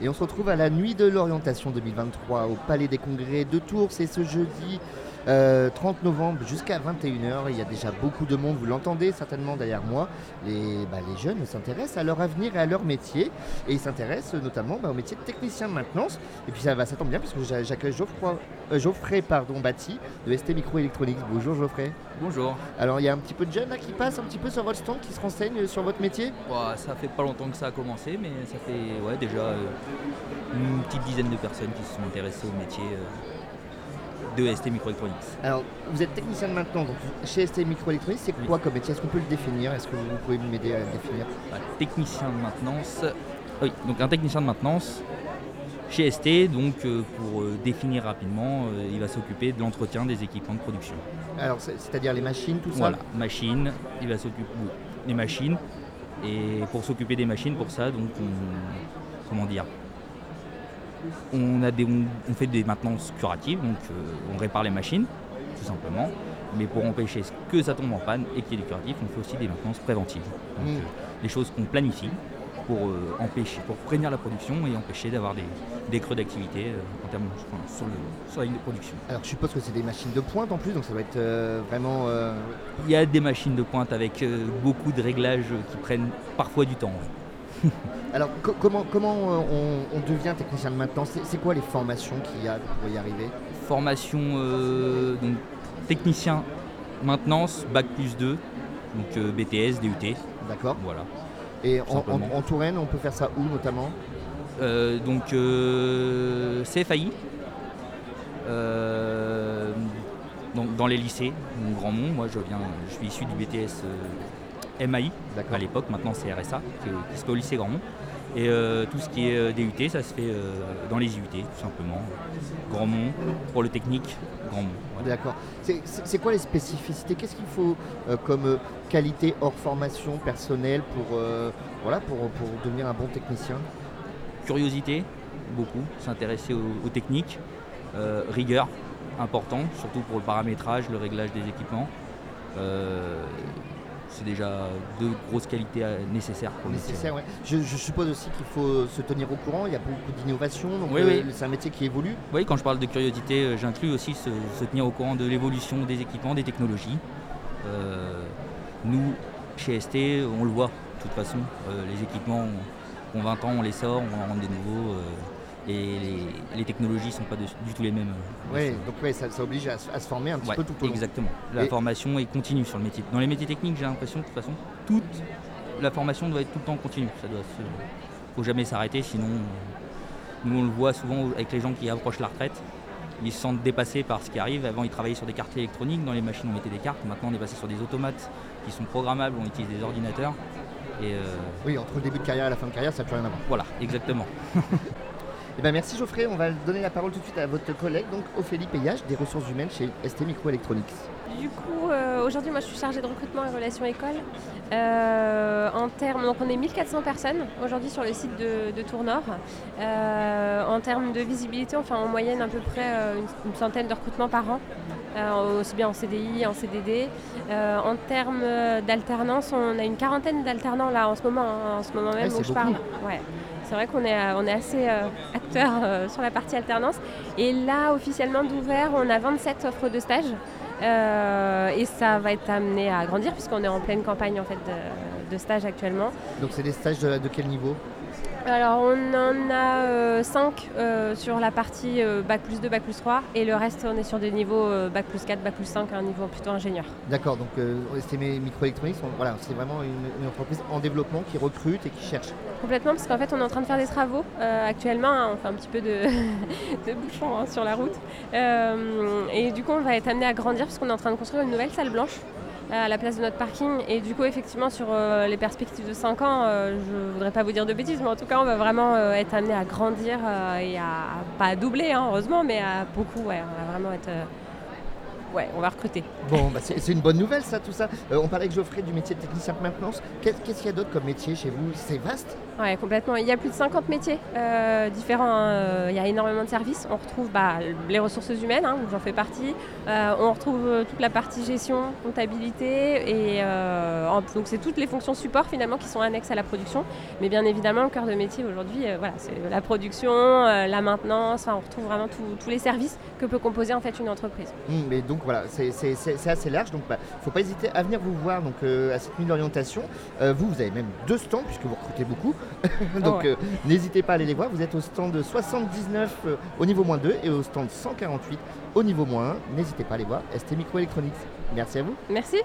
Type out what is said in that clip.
Et on se retrouve à la nuit de l'orientation 2023 au Palais des Congrès de Tours. C'est ce jeudi 30 euh, novembre jusqu'à 21h. Il y a déjà beaucoup de monde, vous l'entendez certainement derrière moi. Les, bah, les jeunes s'intéressent à leur avenir et à leur métier. Et ils s'intéressent notamment bah, au métier de technicien de maintenance. Et puis ça, va, ça tombe bien puisque j'accueille Geoffroy, euh, Geoffrey pardon, Batti de ST Microelectronics. Bonjour Geoffrey. Bonjour. Alors il y a un petit peu de jeunes là, qui passent un petit peu sur votre stand, qui se renseignent sur votre métier? Ça fait pas longtemps que ça a commencé, mais ça fait ouais, déjà euh, une petite dizaine de personnes qui se sont intéressées au métier de ST Microelectronics. Alors, vous êtes technicien de maintenance donc chez ST Microelectronics, c'est quoi comme métier? Est-ce qu'on peut le définir? Est-ce que vous pouvez m'aider à le définir? Bah, Technicien de maintenance. Oui, donc un technicien de maintenance chez ST, donc euh, pour euh, définir rapidement, euh, il va s'occuper de l'entretien des équipements de production. Alors, c'est-à-dire les machines, tout ça? Voilà, machines, il va s'occuper des machines. Et pour s'occuper des machines, pour ça, donc on, comment dire, on, a des, on, fait des maintenances curatives, donc euh, on répare les machines, tout simplement. Mais pour empêcher que ça tombe en panne et qu'il y ait du curatif, on fait aussi des maintenances préventives. Donc, mm. euh, des choses qu'on planifie pour euh, empêcher, pour prévenir la production et empêcher d'avoir des, creux d'activité en termes sur, la ligne de production. Alors je suppose que c'est des machines de pointe en plus, donc ça va être vraiment. Il y a des machines de pointe avec beaucoup de réglages qui prennent parfois du temps. Alors comment, comment euh, on, devient technicien de maintenance? C'est quoi les formations qu'il y a pour y arriver? Formation euh, donc, technicien maintenance, bac plus 2, donc euh, BTS, DUT. D'accord. Voilà. Et en, Touraine, on peut faire ça où notamment? Donc CFAI, donc dans les lycées, Grand Mont. Moi, je viens, je suis issu du BTS MAI à l'époque, maintenant c'est RSA, qui, se fait au lycée Grandmont. Et euh, tout ce qui est euh, DUT, ça se fait euh, dans les IUT, tout simplement. Grandmont, pour le technique, Grandmont. D'accord. C'est quoi les spécificités? Qu'est-ce qu'il faut comme qualité hors formation personnelle pour, voilà, pour, devenir un bon technicien? Curiosité, beaucoup, s'intéresser aux, techniques. rigueur, important, surtout pour le paramétrage, le réglage des équipements c'est déjà deux grosses qualités euh, nécessaires pour Nécessaire, ouais. je, suppose aussi qu'il faut se tenir au courant, il y a beaucoup d'innovation, donc euh, c'est un métier qui évolue. Oui, quand je parle de curiosité, euh, j'inclus aussi se, tenir au courant de l'évolution des équipements, des technologies. nous, chez ST, on le voit de toute façon, les équipements ont 20 ans, on les sort, on en rend des nouveaux et les, technologies ne sont pas du tout les mêmes. Oui, donc ça, oblige à, se former un petit peu tout au long. Exactement. La formation est continue sur le métier. Dans les métiers techniques, j'ai l'impression de toute façon, toute la formation doit être tout le temps continue. Ça doit faut jamais s'arrêter, sinon nous on le voit souvent avec les gens qui approchent la retraite. Ils se sentent dépassés par ce qui arrive. Avant, ils travaillaient sur des cartes électroniques. Dans les machines, on mettait des cartes. Maintenant, on est passé sur des automates qui sont programmables. On utilise des ordinateurs. Et euh, Oui, entre le début de carrière et la fin de carrière, ça n'a plus rien à voir. Voilà, exactement. Eh ben, merci Geoffrey, on va donner la parole tout de suite à votre collègue, donc Ophélie Payage, des ressources humaines chez ST Microelectronics. Du coup, euh, aujourd'hui, moi je suis chargée de recrutement et relations école. Euh, en termes, donc on est 1400 personnes aujourd'hui sur le site de, de Tour-Nord. Euh, en termes de visibilité, on fait en moyenne à peu près une, centaine de recrutements par an, aussi bien en CDI, en CDD. en termes d'alternance, on a une quarantaine d'alternants là en ce moment, hein, en ce moment même où je parle. Ouais. C'est vrai qu'on est, euh, on est assez euh, acteur euh, sur la partie alternance. Et là, officiellement d'ouvert, on a 27 offres de stage. et ça va être amené à grandir puisqu'on est en pleine campagne en fait, de, stage actuellement. Donc c'est des stages de quel niveau? Alors on en a 5 euh, euh, sur la partie euh, Bac plus 2, Bac plus 3 et le reste on est sur des niveaux Bac plus 4, Bac plus 5, un niveau plutôt ingénieur. D'accord, donc STM Microélectronique, voilà, c'est vraiment une, entreprise en développement qui recrute et qui cherche. Complètement, parce qu'en fait on est en train de faire des travaux actuellement, hein, on fait un petit peu de, de bouchon hein, sur la route. et du coup on va être amené à grandir parce qu'on est en train de construire une nouvelle salle blanche à la place de notre parking. Et du coup, effectivement, sur euh, les perspectives de 5 ans, euh, je ne voudrais pas vous dire de bêtises, mais en tout cas, on va vraiment euh, être amené à grandir et à, pas à doubler, hein, heureusement, mais à beaucoup, ouais, on va vraiment être ouais, on va recruter. Bon, bah, c'est une bonne nouvelle ça, tout ça. Euh, on parlait avec Geoffrey du métier de technicien de maintenance. Qu'est- Qu'est-ce qu'il y a d'autre comme métier chez vous? C'est vaste? Ouais, complètement. Il y a plus de 50 métiers euh, différents. hein. Euh, Il y a énormément de services. On retrouve bah, les ressources humaines, hein, où j'en fais partie. Euh, on retrouve toute la partie gestion, comptabilité. Et en- donc, c'est toutes les fonctions support finalement qui sont annexes à la production. Mais bien évidemment, le cœur de métier aujourd'hui, voilà, c'est la production, la maintenance. Enfin, on retrouve vraiment tous- les services que peut composer en fait une entreprise. Hum, Mais donc voilà, c'est- assez large. Donc il ne faut pas hésiter à venir vous voir donc, euh, à cette nuit d'orientation. Euh, vous, vous avez même deux stands puisque vous recrutez beaucoup. donc ouais. euh, n'hésitez pas à aller les voir. Vous êtes au stand 79 euh, au niveau moins 2 et au stand 148 au niveau moins 1. N'hésitez pas à aller voir ST Microelectronics. Merci à vous. Merci.